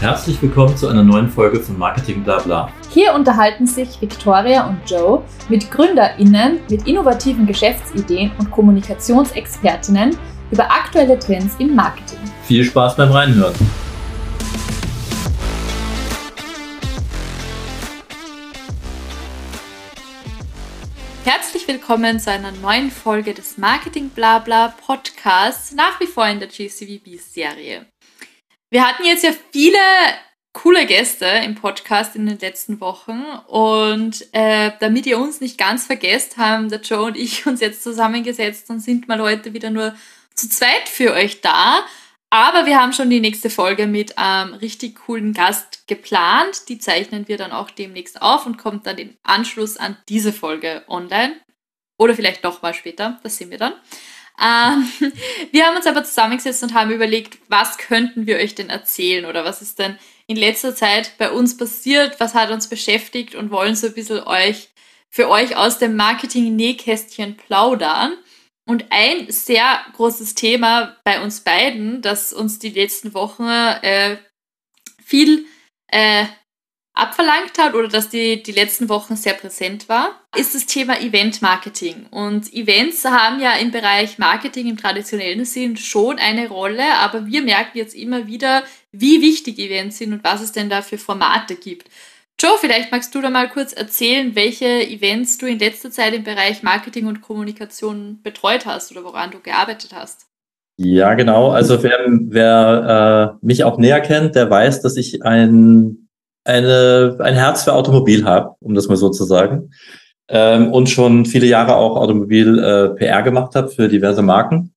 Herzlich willkommen zu einer neuen Folge von Marketing Blabla. Hier unterhalten sich Victoria und Joe mit GründerInnen mit innovativen Geschäftsideen und Kommunikationsexpertinnen über aktuelle Trends im Marketing. Viel Spaß beim Reinhören. Herzlich willkommen zu einer neuen Folge des Marketing Blabla Podcasts, nach wie vor in der GCVB-Serie. Wir hatten jetzt ja viele coole Gäste im Podcast in den letzten Wochen und äh, damit ihr uns nicht ganz vergesst, haben der Joe und ich uns jetzt zusammengesetzt und sind mal heute wieder nur zu zweit für euch da. Aber wir haben schon die nächste Folge mit einem richtig coolen Gast geplant. Die zeichnen wir dann auch demnächst auf und kommt dann im Anschluss an diese Folge online. Oder vielleicht doch mal später, das sehen wir dann. Ähm, wir haben uns aber zusammengesetzt und haben überlegt, was könnten wir euch denn erzählen oder was ist denn in letzter Zeit bei uns passiert, was hat uns beschäftigt und wollen so ein bisschen euch für euch aus dem Marketing-Nähkästchen plaudern. Und ein sehr großes Thema bei uns beiden, das uns die letzten Wochen äh, viel äh, abverlangt hat oder dass die, die letzten Wochen sehr präsent war, ist das Thema Event-Marketing. Und Events haben ja im Bereich Marketing im traditionellen Sinn schon eine Rolle, aber wir merken jetzt immer wieder, wie wichtig Events sind und was es denn da für Formate gibt. Joe, vielleicht magst du da mal kurz erzählen, welche Events du in letzter Zeit im Bereich Marketing und Kommunikation betreut hast oder woran du gearbeitet hast. Ja, genau. Also wer, wer äh, mich auch näher kennt, der weiß, dass ich ein eine, ein Herz für Automobil habe, um das mal so zu sagen. Ähm, und schon viele Jahre auch Automobil-PR äh, gemacht habe für diverse Marken.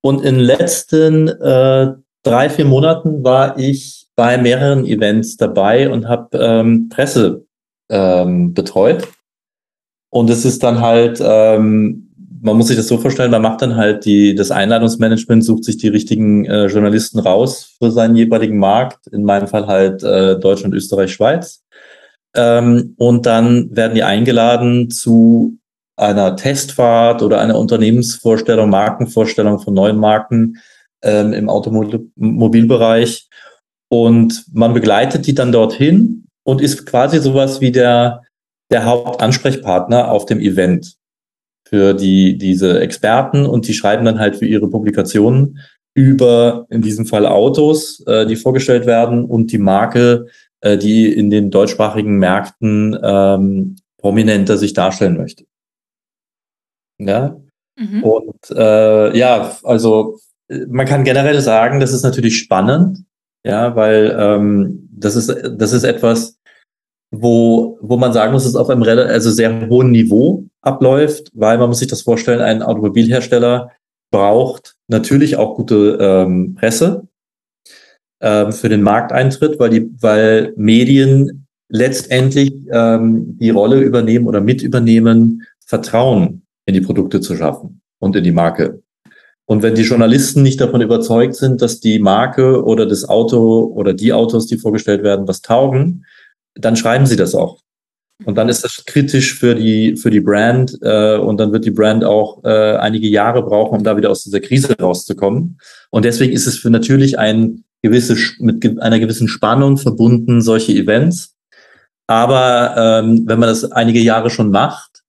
Und in den letzten äh, drei, vier Monaten war ich bei mehreren Events dabei und habe ähm, Presse ähm, betreut. Und es ist dann halt ähm, man muss sich das so vorstellen, man macht dann halt die, das Einladungsmanagement, sucht sich die richtigen äh, Journalisten raus für seinen jeweiligen Markt, in meinem Fall halt äh, Deutschland, Österreich, Schweiz. Ähm, und dann werden die eingeladen zu einer Testfahrt oder einer Unternehmensvorstellung, Markenvorstellung von neuen Marken ähm, im Automobilbereich. Und man begleitet die dann dorthin und ist quasi sowas wie der, der Hauptansprechpartner auf dem Event für die, diese Experten und die schreiben dann halt für ihre Publikationen über in diesem Fall Autos, äh, die vorgestellt werden und die Marke, äh, die in den deutschsprachigen Märkten ähm, prominenter sich darstellen möchte. Ja. Mhm. Und äh, ja, also man kann generell sagen, das ist natürlich spannend, ja, weil ähm, das ist das ist etwas, wo, wo man sagen muss, es auf einem also sehr hohen Niveau abläuft, weil man muss sich das vorstellen, ein Automobilhersteller braucht natürlich auch gute ähm, Presse ähm, für den Markteintritt, weil die, weil Medien letztendlich ähm, die Rolle übernehmen oder mit übernehmen, Vertrauen in die Produkte zu schaffen und in die Marke. Und wenn die Journalisten nicht davon überzeugt sind, dass die Marke oder das Auto oder die Autos, die vorgestellt werden, was taugen, dann schreiben sie das auch. Und dann ist das kritisch für die, für die Brand äh, und dann wird die Brand auch äh, einige Jahre brauchen, um da wieder aus dieser Krise rauszukommen. Und deswegen ist es für natürlich ein gewisse, mit einer gewissen Spannung verbunden, solche Events. Aber ähm, wenn man das einige Jahre schon macht,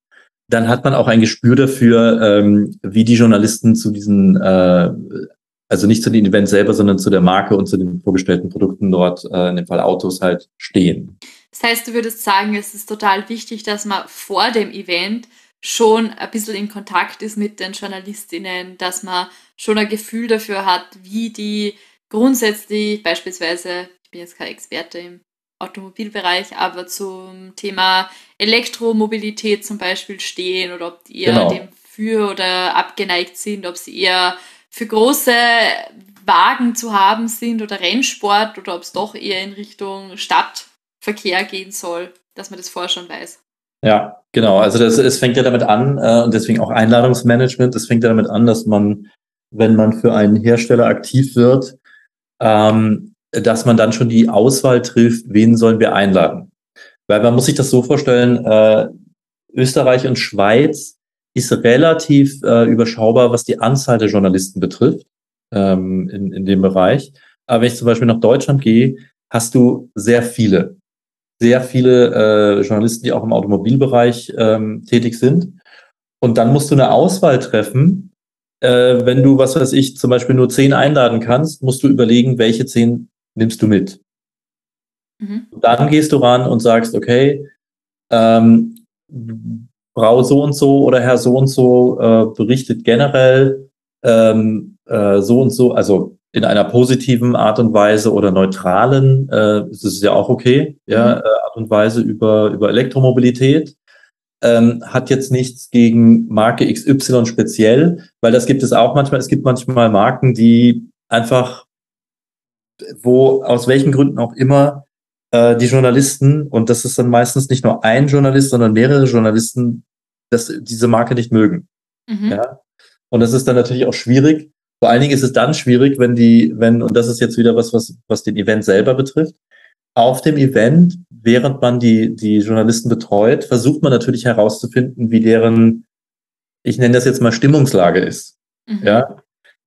dann hat man auch ein Gespür dafür, ähm, wie die Journalisten zu diesen, äh, also nicht zu den Events selber, sondern zu der Marke und zu den vorgestellten Produkten dort, äh, in dem Fall Autos halt, stehen. Das heißt, du würdest sagen, es ist total wichtig, dass man vor dem Event schon ein bisschen in Kontakt ist mit den Journalistinnen, dass man schon ein Gefühl dafür hat, wie die grundsätzlich beispielsweise, ich bin jetzt kein Experte im Automobilbereich, aber zum Thema Elektromobilität zum Beispiel stehen oder ob die eher genau. dem für oder abgeneigt sind, ob sie eher für große Wagen zu haben sind oder Rennsport oder ob es doch eher in Richtung Stadt Verkehr gehen soll, dass man das vorher schon weiß. Ja, genau. Also das, es fängt ja damit an äh, und deswegen auch Einladungsmanagement. Es fängt ja damit an, dass man, wenn man für einen Hersteller aktiv wird, ähm, dass man dann schon die Auswahl trifft, wen sollen wir einladen. Weil man muss sich das so vorstellen, äh, Österreich und Schweiz ist relativ äh, überschaubar, was die Anzahl der Journalisten betrifft ähm, in, in dem Bereich. Aber wenn ich zum Beispiel nach Deutschland gehe, hast du sehr viele, sehr viele äh, Journalisten, die auch im Automobilbereich ähm, tätig sind. Und dann musst du eine Auswahl treffen. Äh, wenn du, was weiß ich, zum Beispiel nur zehn einladen kannst, musst du überlegen, welche zehn nimmst du mit. Mhm. Dann gehst du ran und sagst, okay, ähm, Frau so und so oder Herr so und so äh, berichtet generell ähm, äh, so und so, also in einer positiven Art und Weise oder neutralen, äh, das ist ja auch okay, ja, mhm. äh, Art und Weise über, über Elektromobilität. Ähm, hat jetzt nichts gegen Marke XY speziell, weil das gibt es auch manchmal. Es gibt manchmal Marken, die einfach, wo aus welchen Gründen auch immer äh, die Journalisten, und das ist dann meistens nicht nur ein Journalist, sondern mehrere Journalisten, dass diese Marke nicht mögen. Mhm. Ja? Und das ist dann natürlich auch schwierig. Vor allen Dingen ist es dann schwierig, wenn die, wenn, und das ist jetzt wieder was, was, was den Event selber betrifft, auf dem Event, während man die, die Journalisten betreut, versucht man natürlich herauszufinden, wie deren, ich nenne das jetzt mal Stimmungslage ist. Mhm. Ja.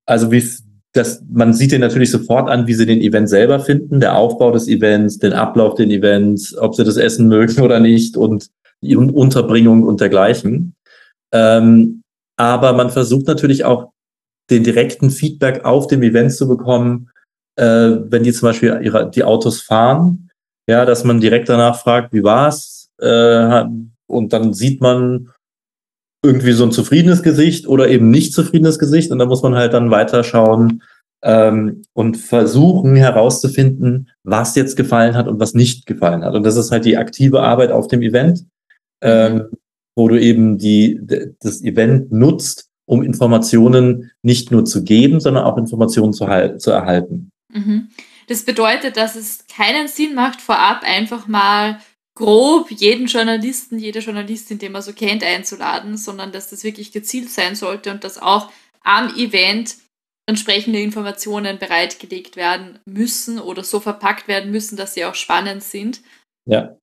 Also wie, das, man sieht den natürlich sofort an, wie sie den Event selber finden, der Aufbau des Events, den Ablauf den Events, ob sie das Essen mögen oder nicht und die Unterbringung und dergleichen. Ähm, aber man versucht natürlich auch den direkten Feedback auf dem Event zu bekommen, äh, wenn die zum Beispiel ihre, die Autos fahren, ja, dass man direkt danach fragt, wie war's, äh, und dann sieht man irgendwie so ein zufriedenes Gesicht oder eben nicht zufriedenes Gesicht und da muss man halt dann weiterschauen ähm, und versuchen herauszufinden, was jetzt gefallen hat und was nicht gefallen hat. Und das ist halt die aktive Arbeit auf dem Event, ähm, mhm. wo du eben die, das Event nutzt, um Informationen nicht nur zu geben, sondern auch Informationen zu, zu erhalten. Mhm. Das bedeutet, dass es keinen Sinn macht, vorab einfach mal grob jeden Journalisten, jede Journalistin, den man so kennt, einzuladen, sondern dass das wirklich gezielt sein sollte und dass auch am Event entsprechende Informationen bereitgelegt werden müssen oder so verpackt werden müssen, dass sie auch spannend sind. Ja.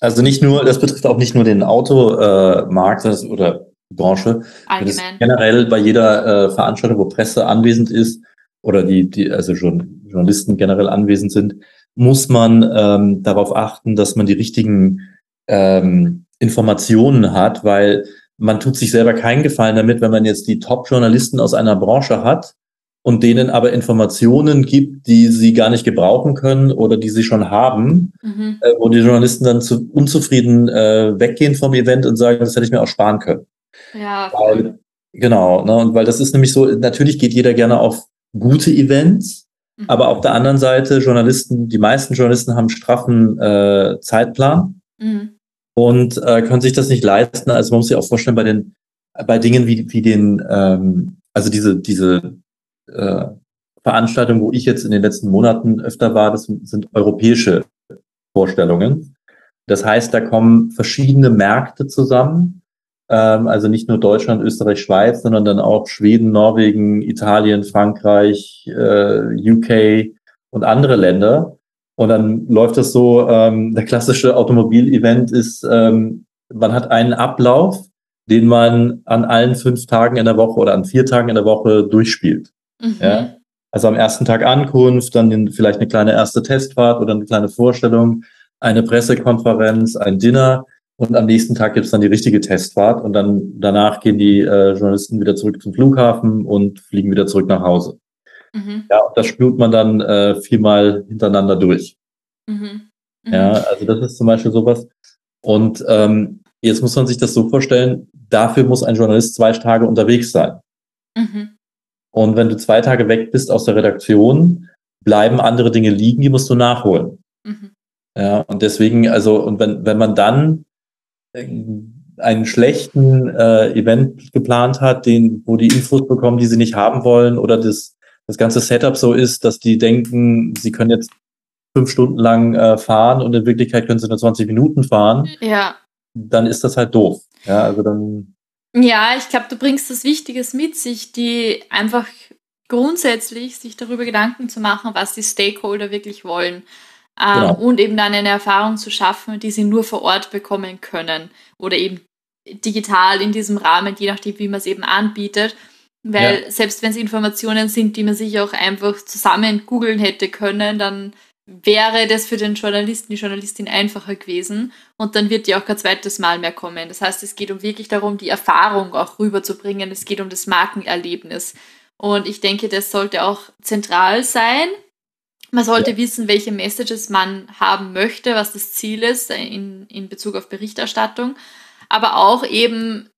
Also nicht nur, das betrifft auch nicht nur den Automarkt äh, oder Branche. Allgemein. generell bei jeder äh, Veranstaltung, wo Presse anwesend ist oder die, die also schon Journalisten generell anwesend sind, muss man ähm, darauf achten, dass man die richtigen ähm, Informationen hat, weil man tut sich selber keinen Gefallen damit, wenn man jetzt die Top-Journalisten aus einer Branche hat und denen aber Informationen gibt, die sie gar nicht gebrauchen können oder die sie schon haben, mhm. äh, wo die Journalisten dann zu, unzufrieden äh, weggehen vom Event und sagen, das hätte ich mir auch sparen können. Ja. Weil, genau, ne, und weil das ist nämlich so, natürlich geht jeder gerne auf gute Events, Mhm. Aber auf der anderen Seite, Journalisten, die meisten Journalisten haben straffen äh, Zeitplan mhm. und äh, können sich das nicht leisten. Also man muss sich auch vorstellen, bei den, bei Dingen wie, wie den, ähm, also diese, diese äh, Veranstaltungen, wo ich jetzt in den letzten Monaten öfter war, das sind europäische Vorstellungen. Das heißt, da kommen verschiedene Märkte zusammen also nicht nur Deutschland, Österreich, Schweiz, sondern dann auch Schweden, Norwegen, Italien, Frankreich, äh, UK und andere Länder. Und dann läuft das so, ähm, der klassische Automobil-Event ist, ähm, man hat einen Ablauf, den man an allen fünf Tagen in der Woche oder an vier Tagen in der Woche durchspielt. Mhm. Ja? Also am ersten Tag Ankunft, dann vielleicht eine kleine erste Testfahrt oder eine kleine Vorstellung, eine Pressekonferenz, ein Dinner und am nächsten Tag gibt es dann die richtige Testfahrt und dann danach gehen die äh, Journalisten wieder zurück zum Flughafen und fliegen wieder zurück nach Hause. Mhm. Ja, und das spült man dann äh, viermal hintereinander durch. Mhm. Mhm. Ja, also das ist zum Beispiel sowas. Und ähm, jetzt muss man sich das so vorstellen, dafür muss ein Journalist zwei Tage unterwegs sein. Mhm. Und wenn du zwei Tage weg bist aus der Redaktion, bleiben andere Dinge liegen, die musst du nachholen. Mhm. Ja, und deswegen, also, und wenn, wenn man dann einen schlechten äh, Event geplant hat, den, wo die Infos bekommen, die sie nicht haben wollen, oder das, das ganze Setup so ist, dass die denken, sie können jetzt fünf Stunden lang äh, fahren und in Wirklichkeit können sie nur 20 Minuten fahren, ja. dann ist das halt doof. Ja, also dann. Ja, ich glaube, du bringst das Wichtiges mit sich, die einfach grundsätzlich sich darüber Gedanken zu machen, was die Stakeholder wirklich wollen ähm, genau. und eben dann eine Erfahrung zu schaffen, die sie nur vor Ort bekommen können oder eben digital in diesem Rahmen, je nachdem, wie man es eben anbietet. Weil ja. selbst wenn es Informationen sind, die man sich auch einfach zusammen googeln hätte können, dann wäre das für den Journalisten, die Journalistin einfacher gewesen und dann wird die auch kein zweites Mal mehr kommen. Das heißt, es geht um wirklich darum, die Erfahrung auch rüberzubringen. Es geht um das Markenerlebnis. Und ich denke, das sollte auch zentral sein. Man sollte ja. wissen, welche Messages man haben möchte, was das Ziel ist in, in Bezug auf Berichterstattung. Aber auch eben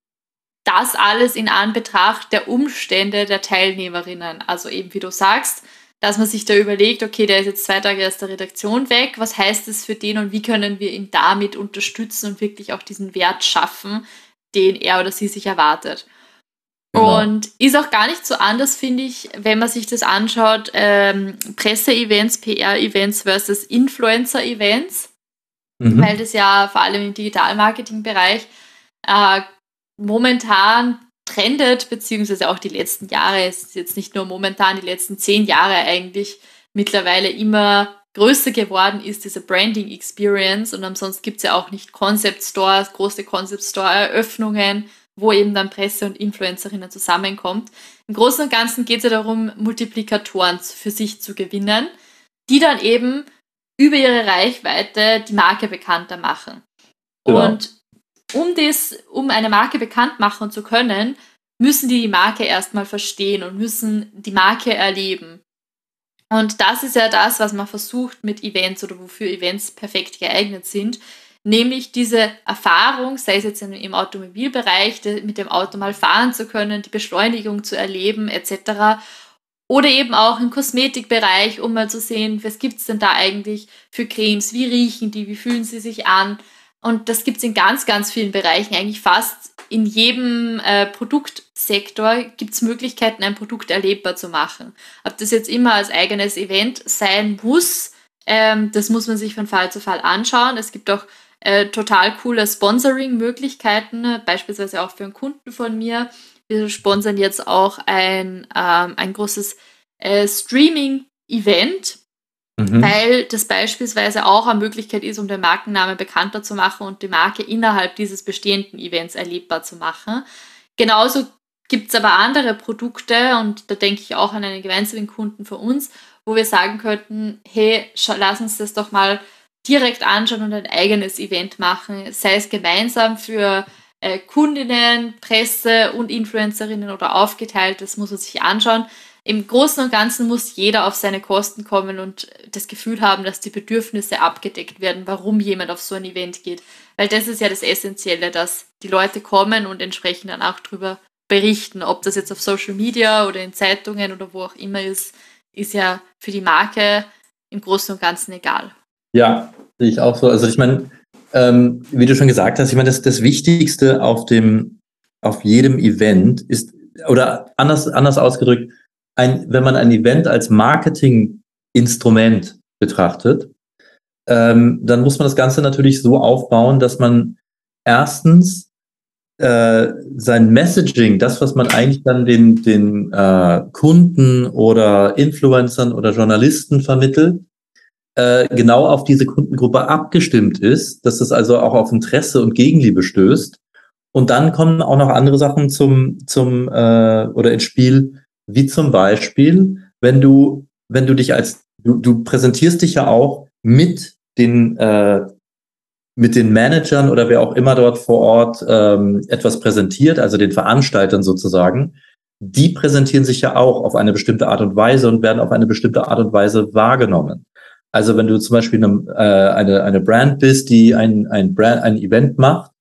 das alles in Anbetracht der Umstände der Teilnehmerinnen. Also eben, wie du sagst, dass man sich da überlegt, okay, der ist jetzt zwei Tage aus der Redaktion weg, was heißt das für den und wie können wir ihn damit unterstützen und wirklich auch diesen Wert schaffen, den er oder sie sich erwartet. Genau. Und ist auch gar nicht so anders, finde ich, wenn man sich das anschaut, ähm, Presse-Events, PR-Events versus Influencer-Events, mhm. weil das ja vor allem im Digital-Marketing-Bereich äh, momentan trendet, beziehungsweise auch die letzten Jahre, es ist jetzt nicht nur momentan, die letzten zehn Jahre eigentlich mittlerweile immer größer geworden ist, diese Branding Experience. Und ansonsten gibt es ja auch nicht Concept Stores, große Concept Store Eröffnungen, wo eben dann Presse und Influencerinnen zusammenkommt. Im Großen und Ganzen geht es ja darum, Multiplikatoren für sich zu gewinnen, die dann eben über ihre Reichweite die Marke bekannter machen. Genau. Und um das, um eine Marke bekannt machen zu können, müssen die die Marke erstmal verstehen und müssen die Marke erleben. Und das ist ja das, was man versucht mit Events oder wofür Events perfekt geeignet sind, nämlich diese Erfahrung, sei es jetzt im Automobilbereich, mit dem Auto mal fahren zu können, die Beschleunigung zu erleben etc. Oder eben auch im Kosmetikbereich, um mal zu sehen, was gibt es denn da eigentlich für Cremes, wie riechen die, wie fühlen sie sich an, und das gibt es in ganz, ganz vielen Bereichen. Eigentlich fast in jedem äh, Produktsektor gibt es Möglichkeiten, ein Produkt erlebbar zu machen. Ob das jetzt immer als eigenes Event sein muss, ähm, das muss man sich von Fall zu Fall anschauen. Es gibt auch äh, total coole Sponsoring-Möglichkeiten, beispielsweise auch für einen Kunden von mir. Wir sponsern jetzt auch ein, ähm, ein großes äh, Streaming-Event Mhm. Weil das beispielsweise auch eine Möglichkeit ist, um den Markennamen bekannter zu machen und die Marke innerhalb dieses bestehenden Events erlebbar zu machen. Genauso gibt es aber andere Produkte und da denke ich auch an einen gemeinsamen Kunden für uns, wo wir sagen könnten, hey, lass uns das doch mal direkt anschauen und ein eigenes Event machen, sei es gemeinsam für äh, Kundinnen, Presse und Influencerinnen oder aufgeteilt, das muss man sich anschauen im Großen und Ganzen muss jeder auf seine Kosten kommen und das Gefühl haben, dass die Bedürfnisse abgedeckt werden, warum jemand auf so ein Event geht. Weil das ist ja das Essentielle, dass die Leute kommen und entsprechend dann auch darüber berichten. Ob das jetzt auf Social Media oder in Zeitungen oder wo auch immer ist, ist ja für die Marke im Großen und Ganzen egal. Ja, sehe ich auch so. Also ich meine, ähm, wie du schon gesagt hast, ich meine, das, das Wichtigste auf dem, auf jedem Event ist, oder anders, anders ausgedrückt, ein, wenn man ein Event als Marketinginstrument betrachtet, ähm, dann muss man das Ganze natürlich so aufbauen, dass man erstens äh, sein Messaging, das, was man eigentlich dann den, den äh, Kunden oder Influencern oder Journalisten vermittelt, äh, genau auf diese Kundengruppe abgestimmt ist, dass es also auch auf Interesse und Gegenliebe stößt. Und dann kommen auch noch andere Sachen zum, zum äh, oder ins Spiel, wie zum Beispiel, wenn du, wenn du dich als, du, du präsentierst dich ja auch mit den, äh, mit den Managern oder wer auch immer dort vor Ort ähm, etwas präsentiert, also den Veranstaltern sozusagen, die präsentieren sich ja auch auf eine bestimmte Art und Weise und werden auf eine bestimmte Art und Weise wahrgenommen. Also wenn du zum Beispiel eine, äh, eine, eine Brand bist, die ein, ein, Brand, ein Event macht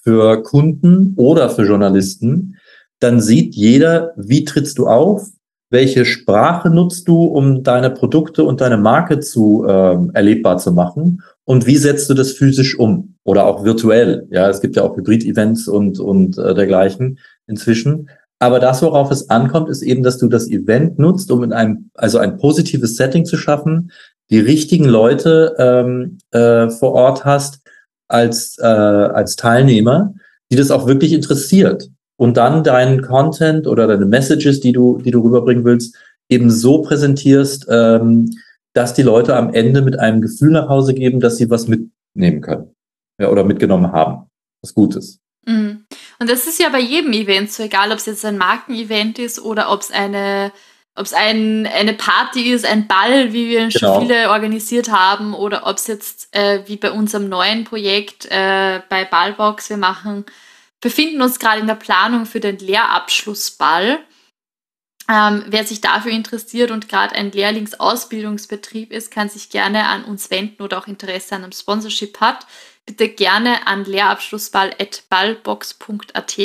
für Kunden oder für Journalisten, dann sieht jeder, wie trittst du auf, welche Sprache nutzt du, um deine Produkte und deine Marke zu ähm, erlebbar zu machen und wie setzt du das physisch um oder auch virtuell. Ja, es gibt ja auch Hybrid-Events und und äh, dergleichen inzwischen. Aber das, worauf es ankommt, ist eben, dass du das Event nutzt, um in einem also ein positives Setting zu schaffen, die richtigen Leute ähm, äh, vor Ort hast als äh, als Teilnehmer, die das auch wirklich interessiert und dann deinen Content oder deine Messages, die du, die du rüberbringen willst, eben so präsentierst, ähm, dass die Leute am Ende mit einem Gefühl nach Hause geben, dass sie was mitnehmen können ja, oder mitgenommen haben. Was Gutes. Mhm. Und das ist ja bei jedem Event so, egal ob es jetzt ein Markenevent ist oder ob es eine ob es ein, eine Party ist, ein Ball, wie wir genau. schon viele organisiert haben, oder ob es jetzt äh, wie bei unserem neuen Projekt äh, bei Ballbox, wir machen, befinden uns gerade in der Planung für den Lehrabschlussball. Ähm, wer sich dafür interessiert und gerade ein Lehrlingsausbildungsbetrieb ist, kann sich gerne an uns wenden oder auch Interesse an einem Sponsorship hat. Bitte gerne an lehrabschlussball.ballbox.at.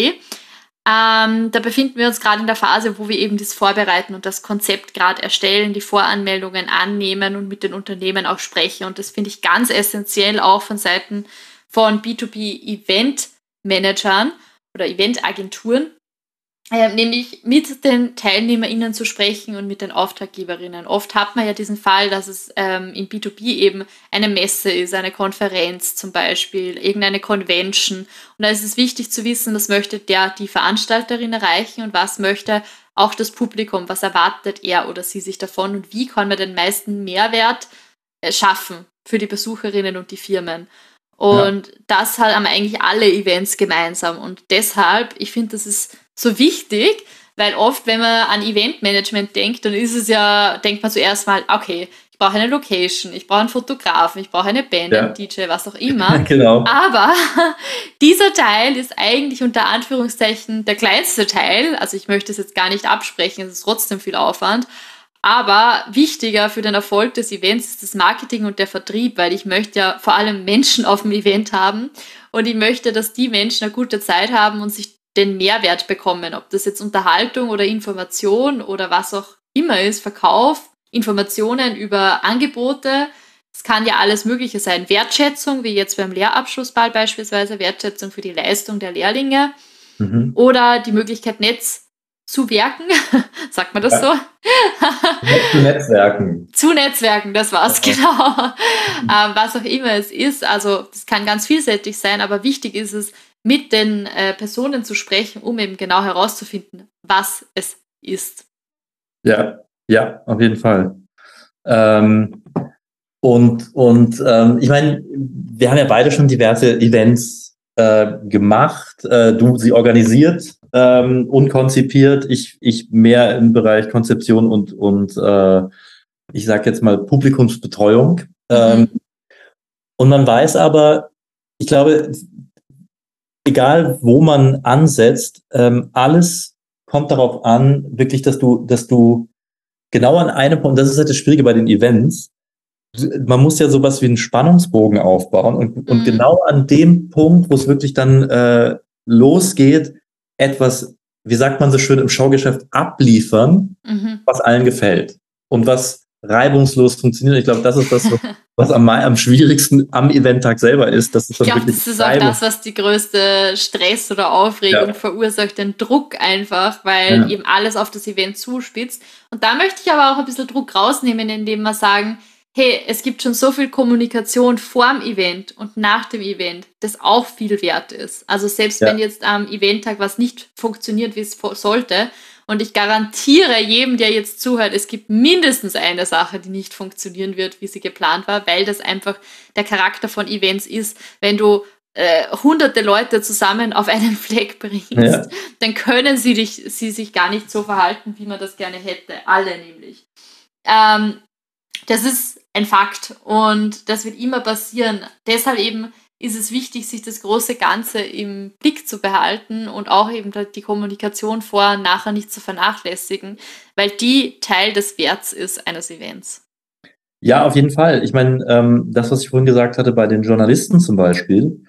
Ähm, da befinden wir uns gerade in der Phase, wo wir eben das vorbereiten und das Konzept gerade erstellen, die Voranmeldungen annehmen und mit den Unternehmen auch sprechen. Und das finde ich ganz essentiell auch von Seiten von B2B-Event-Managern oder Eventagenturen, äh, nämlich mit den TeilnehmerInnen zu sprechen und mit den Auftraggeberinnen. Oft hat man ja diesen Fall, dass es ähm, in B2B eben eine Messe ist, eine Konferenz zum Beispiel, irgendeine Convention. Und da ist es wichtig zu wissen, was möchte der, die Veranstalterin erreichen und was möchte auch das Publikum, was erwartet er oder sie sich davon und wie kann man den meisten Mehrwert äh, schaffen für die Besucherinnen und die Firmen. Und ja. das haben eigentlich alle Events gemeinsam. Und deshalb, ich finde, das ist so wichtig, weil oft, wenn man an Eventmanagement denkt, dann ist es ja, denkt man zuerst mal, okay, ich brauche eine Location, ich brauche einen Fotografen, ich brauche eine Band, ja. einen DJ, was auch immer. genau. Aber dieser Teil ist eigentlich unter Anführungszeichen der kleinste Teil. Also ich möchte es jetzt gar nicht absprechen, es ist trotzdem viel Aufwand. Aber wichtiger für den Erfolg des Events ist das Marketing und der Vertrieb, weil ich möchte ja vor allem Menschen auf dem Event haben und ich möchte, dass die Menschen eine gute Zeit haben und sich den Mehrwert bekommen, ob das jetzt Unterhaltung oder Information oder was auch immer ist, Verkauf, Informationen über Angebote. Es kann ja alles Mögliche sein. Wertschätzung, wie jetzt beim Lehrabschlussball beispielsweise, Wertschätzung für die Leistung der Lehrlinge mhm. oder die Möglichkeit, Netz zu werken. Sagt man das ja. so? zu Netzwerken. Zu Netzwerken, das war's, ja. genau. ähm, was auch immer es ist. Also, das kann ganz vielseitig sein, aber wichtig ist es, mit den äh, Personen zu sprechen, um eben genau herauszufinden, was es ist. Ja, ja, auf jeden Fall. Ähm, und und ähm, ich meine, wir haben ja beide schon diverse Events äh, gemacht. Äh, du sie organisiert ähm, und konzipiert. Ich, ich mehr im Bereich Konzeption und, und äh, ich sage jetzt mal Publikumsbetreuung. Mhm. Ähm, und man weiß aber, ich glaube, egal wo man ansetzt, ähm, alles kommt darauf an, wirklich, dass du, dass du genau an einem Punkt, das ist halt das Schwierige bei den Events, man muss ja sowas wie einen Spannungsbogen aufbauen und, mhm. und genau an dem Punkt, wo es wirklich dann äh, losgeht, etwas, wie sagt man so schön im Showgeschäft, abliefern, mhm. was allen gefällt und was reibungslos funktioniert. Ich glaube, das ist das, was am, am schwierigsten am Eventtag selber ist. Das ist ich glaube, das ist auch das, was die größte Stress oder Aufregung ja. verursacht, den Druck einfach, weil ja. eben alles auf das Event zuspitzt. Und da möchte ich aber auch ein bisschen Druck rausnehmen, indem wir sagen, hey, es gibt schon so viel Kommunikation vor dem Event und nach dem Event, das auch viel wert ist. Also selbst ja. wenn jetzt am Eventtag was nicht funktioniert, wie es sollte, und ich garantiere jedem, der jetzt zuhört, es gibt mindestens eine Sache, die nicht funktionieren wird, wie sie geplant war, weil das einfach der Charakter von Events ist. Wenn du äh, hunderte Leute zusammen auf einen Fleck bringst, ja. dann können sie, dich, sie sich gar nicht so verhalten, wie man das gerne hätte. Alle nämlich. Ähm, das ist ein Fakt und das wird immer passieren. Deshalb eben ist es wichtig, sich das große Ganze im Blick zu behalten und auch eben die Kommunikation vor und nachher nicht zu vernachlässigen, weil die Teil des Werts ist eines Events. Ja, auf jeden Fall. Ich meine, ähm, das, was ich vorhin gesagt hatte bei den Journalisten zum Beispiel,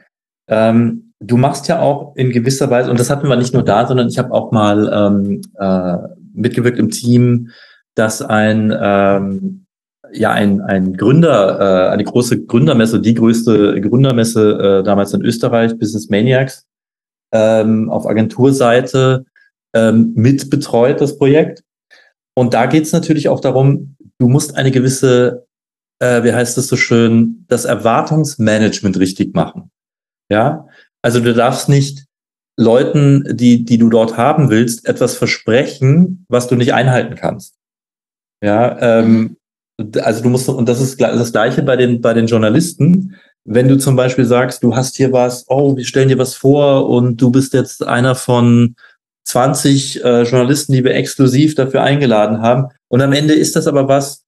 ähm, du machst ja auch in gewisser Weise, und das hatten wir nicht nur da, sondern ich habe auch mal ähm, äh, mitgewirkt im Team, dass ein ähm, ja ein, ein Gründer, äh, eine große Gründermesse, die größte Gründermesse äh, damals in Österreich, Business Maniacs, ähm, auf Agenturseite ähm, mit betreut, das Projekt. Und da geht es natürlich auch darum, du musst eine gewisse, äh, wie heißt es so schön, das Erwartungsmanagement richtig machen. Ja, also du darfst nicht Leuten, die, die du dort haben willst, etwas versprechen, was du nicht einhalten kannst. Ja, ähm, also du musst, und das ist das Gleiche bei den, bei den Journalisten. Wenn du zum Beispiel sagst, du hast hier was, oh, wir stellen dir was vor und du bist jetzt einer von 20 äh, Journalisten, die wir exklusiv dafür eingeladen haben. Und am Ende ist das aber was,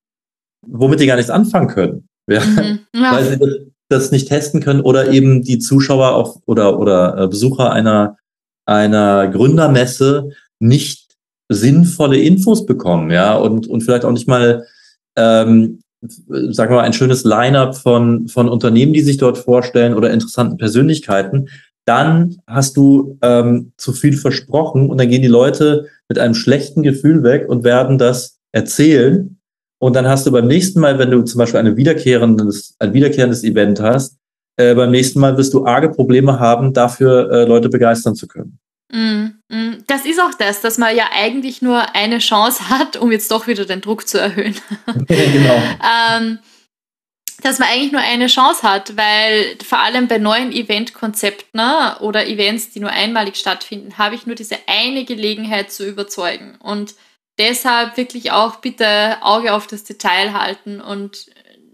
womit die gar nichts anfangen können. Ja? Mhm, ja. Weil sie das nicht testen können oder eben die Zuschauer auf, oder, oder äh, Besucher einer, einer Gründermesse nicht sinnvolle Infos bekommen, ja, und, und vielleicht auch nicht mal, ähm, sagen wir mal, ein schönes Line-up von, von Unternehmen, die sich dort vorstellen oder interessanten Persönlichkeiten, dann hast du ähm, zu viel versprochen und dann gehen die Leute mit einem schlechten Gefühl weg und werden das erzählen. Und dann hast du beim nächsten Mal, wenn du zum Beispiel eine wiederkehrendes, ein wiederkehrendes Event hast, äh, beim nächsten Mal wirst du arge Probleme haben, dafür äh, Leute begeistern zu können. Mm, mm. Das ist auch das, dass man ja eigentlich nur eine Chance hat, um jetzt doch wieder den Druck zu erhöhen. genau. ähm, dass man eigentlich nur eine Chance hat, weil vor allem bei neuen Eventkonzepten ne, oder Events, die nur einmalig stattfinden, habe ich nur diese eine Gelegenheit zu überzeugen. Und deshalb wirklich auch bitte Auge auf das Detail halten und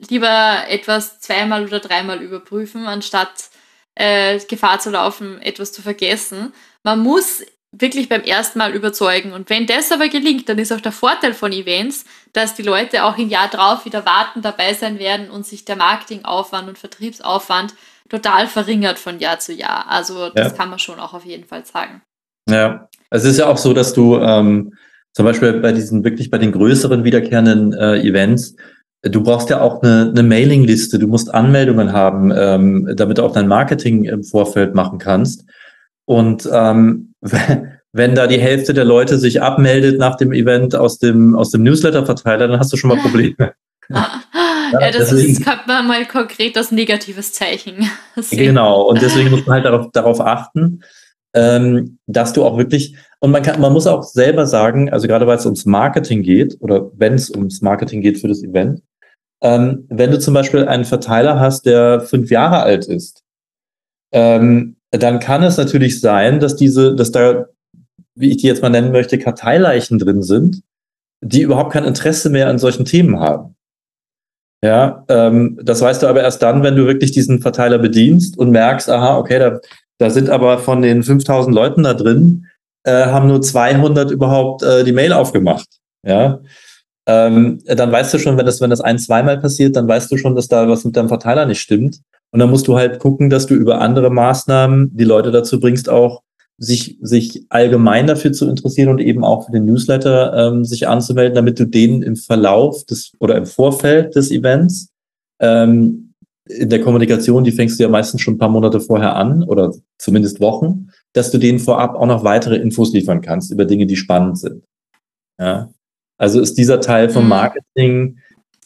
lieber etwas zweimal oder dreimal überprüfen, anstatt äh, Gefahr zu laufen, etwas zu vergessen. Man muss wirklich beim ersten Mal überzeugen. Und wenn das aber gelingt, dann ist auch der Vorteil von Events, dass die Leute auch im Jahr drauf wieder warten, dabei sein werden und sich der Marketingaufwand und Vertriebsaufwand total verringert von Jahr zu Jahr. Also das ja. kann man schon auch auf jeden Fall sagen. Ja, es ist ja auch so, dass du ähm, zum Beispiel bei diesen wirklich bei den größeren wiederkehrenden äh, Events, du brauchst ja auch eine, eine Mailingliste, du musst Anmeldungen haben, ähm, damit du auch dein Marketing im Vorfeld machen kannst. Und ähm, wenn da die Hälfte der Leute sich abmeldet nach dem Event aus dem, aus dem Newsletter-Verteiler, dann hast du schon mal Probleme. ja, ja, das deswegen, ist, kann man mal konkret das negatives Zeichen sehen. Genau, und deswegen muss man halt darauf, darauf achten, ähm, dass du auch wirklich, und man kann, man muss auch selber sagen, also gerade weil es ums Marketing geht, oder wenn es ums Marketing geht für das Event, ähm, wenn du zum Beispiel einen Verteiler hast, der fünf Jahre alt ist, ähm, dann kann es natürlich sein, dass diese, dass da, wie ich die jetzt mal nennen möchte, Karteileichen drin sind, die überhaupt kein Interesse mehr an solchen Themen haben. Ja, ähm, das weißt du aber erst dann, wenn du wirklich diesen Verteiler bedienst und merkst, aha, okay, da, da sind aber von den 5000 Leuten da drin, äh, haben nur 200 überhaupt äh, die Mail aufgemacht. Ja, ähm, dann weißt du schon, wenn das, wenn das ein, zweimal passiert, dann weißt du schon, dass da was mit deinem Verteiler nicht stimmt. Und dann musst du halt gucken, dass du über andere Maßnahmen die Leute dazu bringst, auch sich, sich allgemein dafür zu interessieren und eben auch für den Newsletter ähm, sich anzumelden, damit du denen im Verlauf des oder im Vorfeld des Events ähm, in der Kommunikation, die fängst du ja meistens schon ein paar Monate vorher an oder zumindest Wochen, dass du denen vorab auch noch weitere Infos liefern kannst über Dinge, die spannend sind. Ja. Also ist dieser Teil vom mhm. Marketing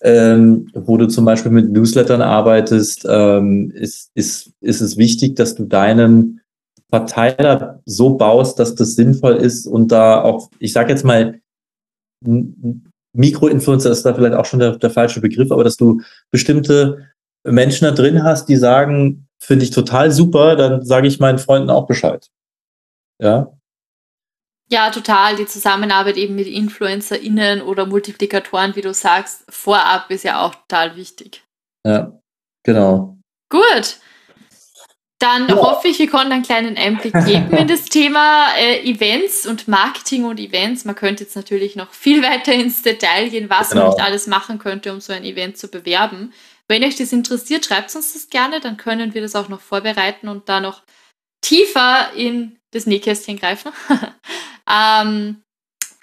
ähm, wo du zum Beispiel mit Newslettern arbeitest, ähm, ist, ist, ist es wichtig, dass du deinen Verteiler so baust, dass das sinnvoll ist und da auch, ich sage jetzt mal, Mikroinfluencer ist da vielleicht auch schon der, der falsche Begriff, aber dass du bestimmte Menschen da drin hast, die sagen, finde ich total super, dann sage ich meinen Freunden auch Bescheid. Ja, ja, total. Die Zusammenarbeit eben mit InfluencerInnen oder Multiplikatoren, wie du sagst, vorab ist ja auch total wichtig. Ja, genau. Gut. Dann ja. hoffe ich, wir konnten einen kleinen Einblick geben in das Thema äh, Events und Marketing und Events. Man könnte jetzt natürlich noch viel weiter ins Detail gehen, was genau. man nicht alles machen könnte, um so ein Event zu bewerben. Wenn euch das interessiert, schreibt uns das gerne, dann können wir das auch noch vorbereiten und da noch tiefer in das Nähkästchen greifen. ähm,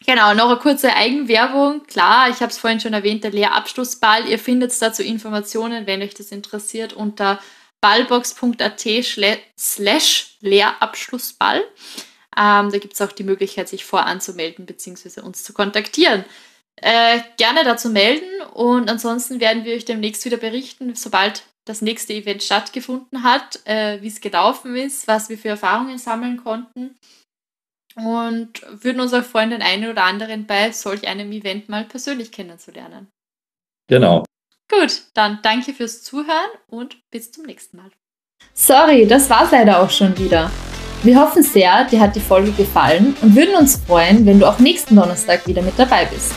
genau, noch eine kurze Eigenwerbung. Klar, ich habe es vorhin schon erwähnt, der Lehrabschlussball. Ihr findet dazu Informationen, wenn euch das interessiert, unter ballbox.at slash Lehrabschlussball. Ähm, da gibt es auch die Möglichkeit, sich voranzumelden bzw. uns zu kontaktieren. Äh, gerne dazu melden und ansonsten werden wir euch demnächst wieder berichten, sobald das nächste Event stattgefunden hat, äh, wie es gelaufen ist, was wir für Erfahrungen sammeln konnten und würden uns auch freuen, den einen oder anderen bei solch einem Event mal persönlich kennenzulernen. Genau. Gut, dann danke fürs Zuhören und bis zum nächsten Mal. Sorry, das war's leider auch schon wieder. Wir hoffen sehr, dir hat die Folge gefallen und würden uns freuen, wenn du auch nächsten Donnerstag wieder mit dabei bist.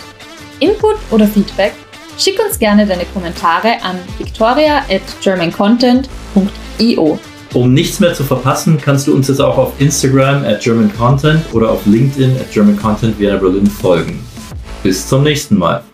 Input oder Feedback Schick uns gerne deine Kommentare an victoria at germancontent.io Um nichts mehr zu verpassen, kannst du uns jetzt auch auf Instagram at German Content oder auf LinkedIn at German Content Vienna Berlin folgen. Bis zum nächsten Mal.